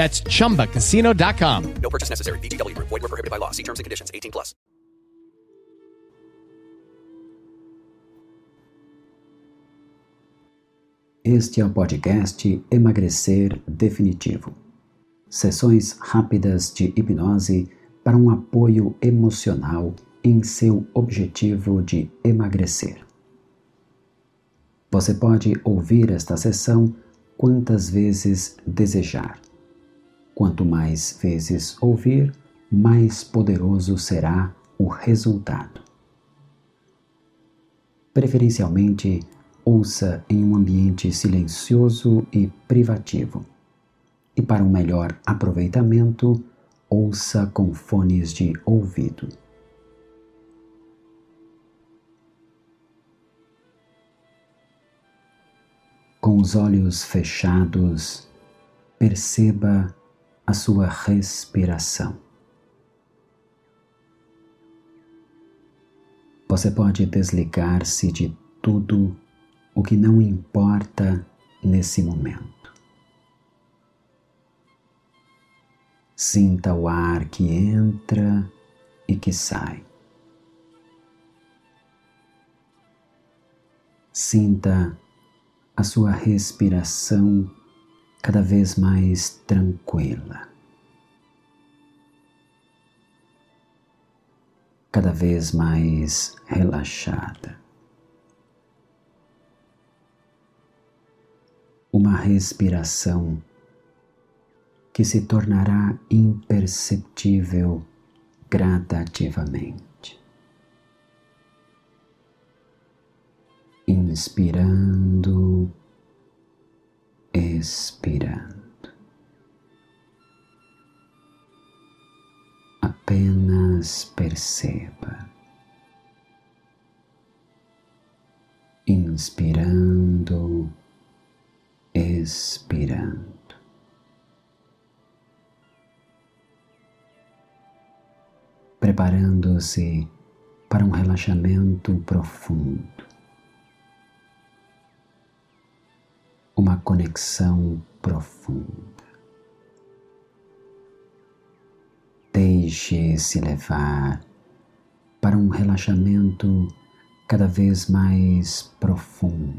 That's chumbacasino.com. No purchase necessary. VGW Group. Void were prohibited by law. See terms and conditions. 18 plus. Este é o podcast Emagrecer Definitivo. Sessões rápidas de hipnose para um apoio emocional em seu objetivo de emagrecer. Você pode ouvir esta sessão quantas vezes desejar. Quanto mais vezes ouvir, mais poderoso será o resultado. Preferencialmente, ouça em um ambiente silencioso e privativo. E para um melhor aproveitamento, ouça com fones de ouvido. Com os olhos fechados, perceba a sua respiração. Você pode desligar-se de tudo o que não importa nesse momento. Sinta o ar que entra e que sai. Sinta a sua respiração cada vez mais tranquila, cada vez mais relaxada. Uma respiração que se tornará imperceptível gradativamente. Inspirando expirando. Apenas perceba. Inspirando, expirando. Preparando-se para um relaxamento profundo. Uma conexão profunda. Deixe-se levar para um relaxamento cada vez mais profundo.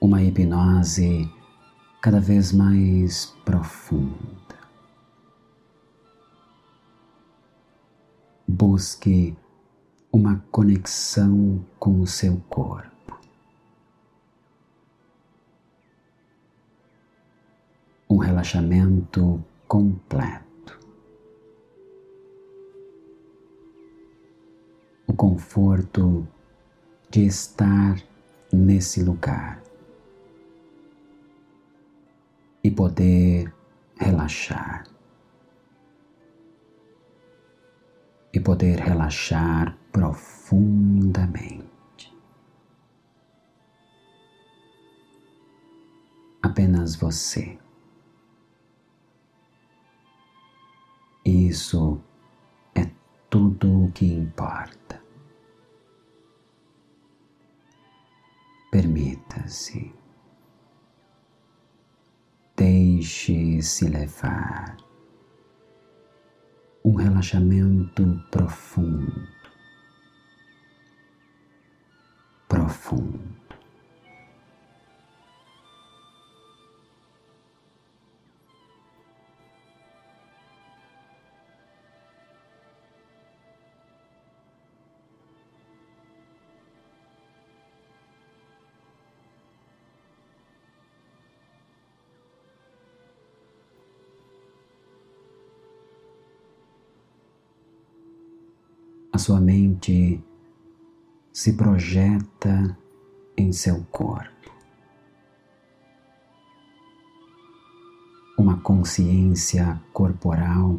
Uma hipnose cada vez mais profunda. Busque uma conexão com o seu corpo. Um relaxamento completo. O conforto de estar nesse lugar e poder relaxar. E poder relaxar profundamente. Apenas você. Isso é tudo o que importa. Permita-se. Deixe-se levar. Um relaxamento profundo profundo. A sua mente se projeta em seu corpo. Uma consciência corporal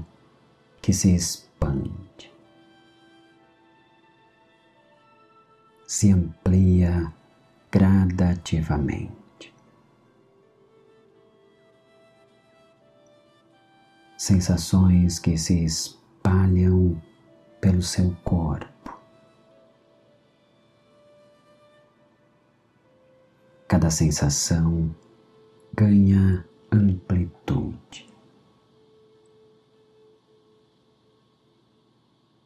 que se expande, se amplia gradativamente. Sensações que se espalham pelo seu corpo. Cada sensação ganha amplitude.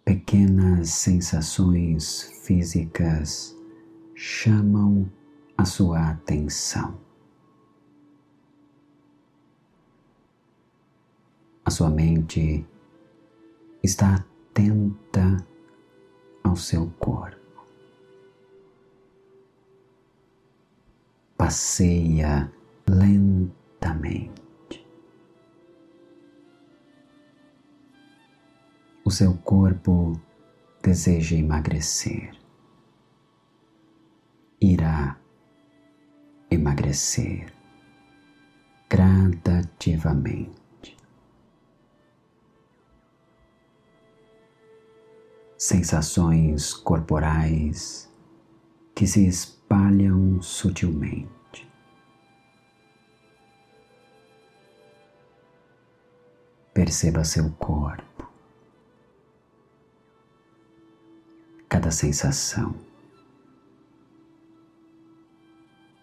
Pequenas sensações físicas chamam a sua atenção. A sua mente está atenta ao seu corpo. Passeia lentamente. O seu corpo deseja emagrecer. Irá emagrecer gradativamente. Sensações corporais que se espalham sutilmente. Perceba seu corpo, cada sensação.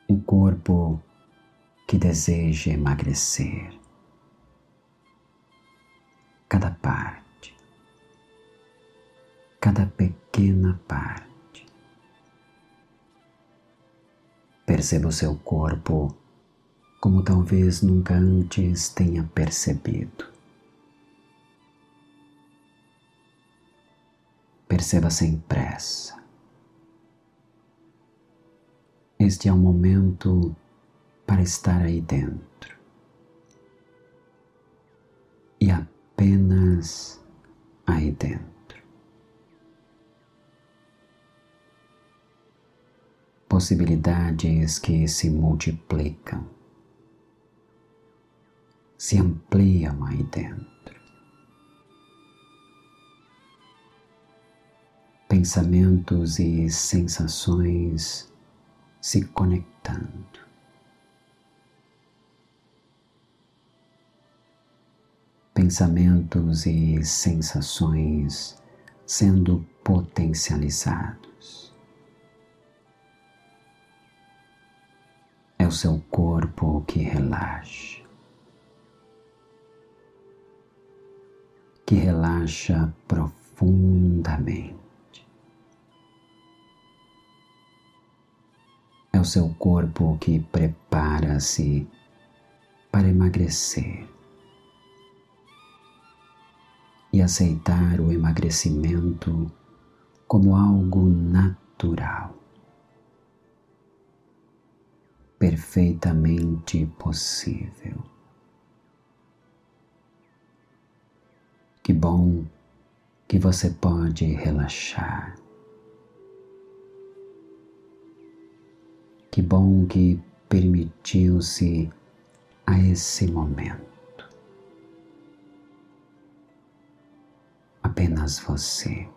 Um corpo que deseja emagrecer, cada parte cada pequena parte. Perceba o seu corpo como talvez nunca antes tenha percebido. Perceba sem pressa. Este é o momento para estar aí dentro. E apenas aí dentro. Possibilidades que se multiplicam, se ampliam aí dentro. Pensamentos e sensações se conectando. Pensamentos e sensações sendo potencializados. O seu corpo que relaxa, que relaxa profundamente. É o seu corpo que prepara-se para emagrecer e aceitar o emagrecimento como algo natural. Perfeitamente possível. Que bom que você pode relaxar. Que bom que permitiu-se a esse momento. Apenas você.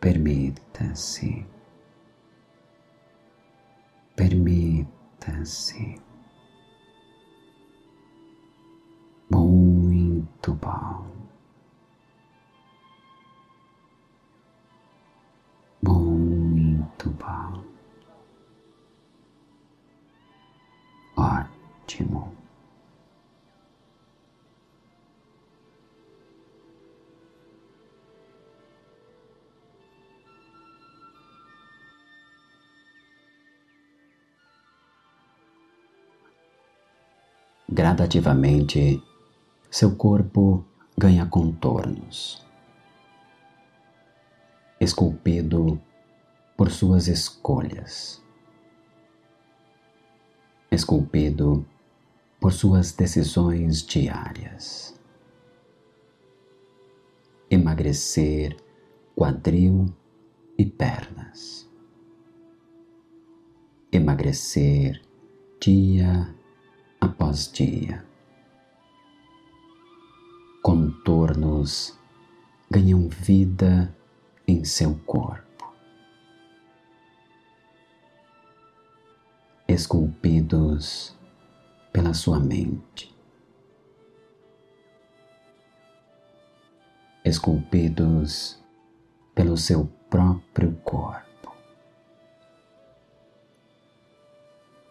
Permita-se. Permita-se. Muito bom. Muito bom. Ótimo. Gradativamente, seu corpo ganha contornos, esculpido por suas escolhas, esculpido por suas decisões diárias. emagrecer quadril e pernas. Emagrecer dia após dia. Contornos ganham vida em seu corpo. Esculpidos pela sua mente. Esculpidos pelo seu próprio corpo.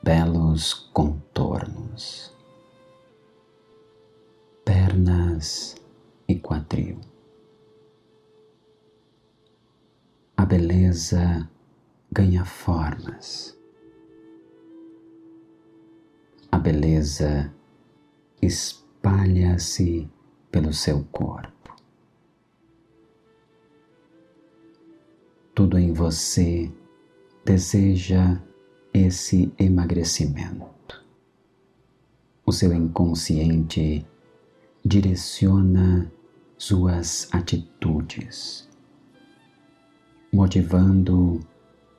Belos contornos, pernas e quadril. A beleza ganha formas. A beleza espalha-se pelo seu corpo. tudo em você deseja esse emagrecimento. O seu inconsciente direciona suas atitudes, motivando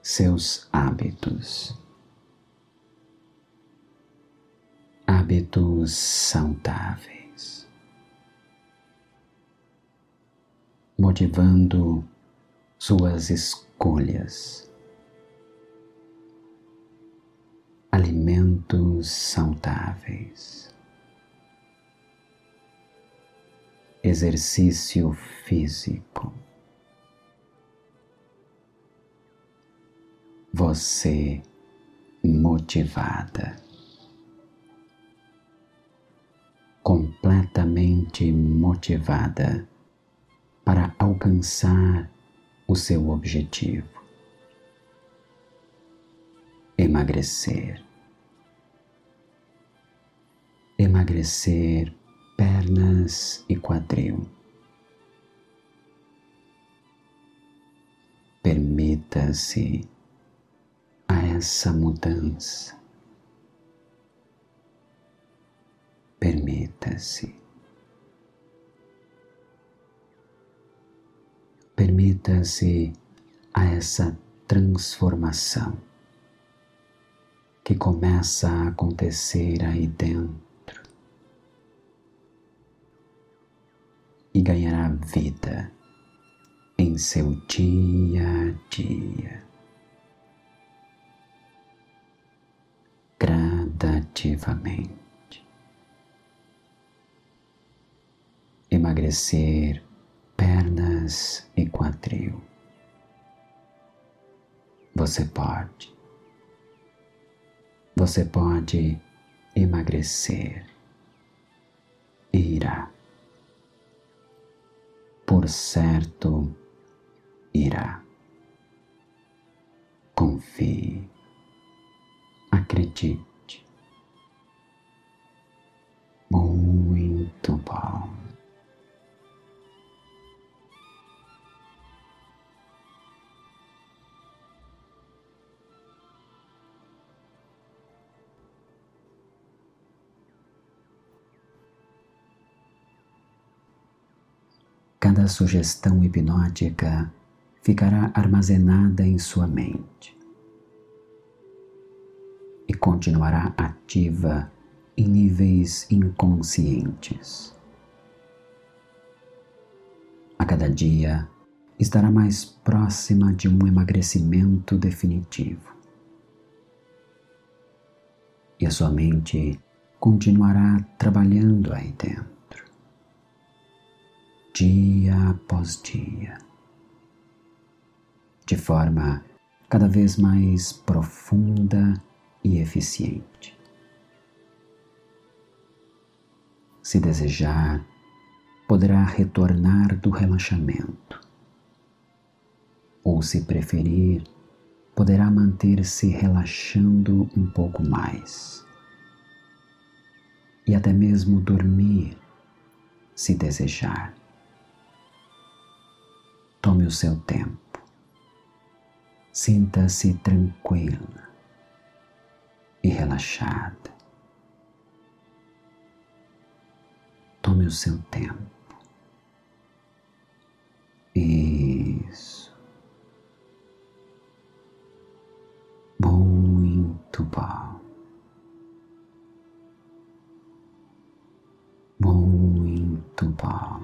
seus hábitos. Hábitos saudáveis, motivando suas escolhas. Alimentos saudáveis. Exercício físico. Você motivada. Completamente motivada para alcançar o seu objetivo. Emagrecer. Emagrecer pernas e quadril. Permita-se a essa mudança. Permita-se. Permita-se a essa transformação que começa a acontecer aí dentro e ganhará vida em seu dia a dia. Gradativamente. Emagrecer pernas e quadril. Você pode. Você pode emagrecer. Irá. Por certo, irá. Confie. Acredite. Muito bom. Cada sugestão hipnótica ficará armazenada em sua mente e continuará ativa em níveis inconscientes. A cada dia estará mais próxima de um emagrecimento definitivo. E a sua mente continuará trabalhando aí dentro dia após dia, de forma cada vez mais profunda e eficiente. Se desejar, poderá retornar do relaxamento, ou se preferir, poderá manter-se relaxando um pouco mais e até mesmo dormir, se desejar. Tome o seu tempo. Sinta-se tranquila e relaxada. Tome o seu tempo. Isso. Muito bom. Muito bom.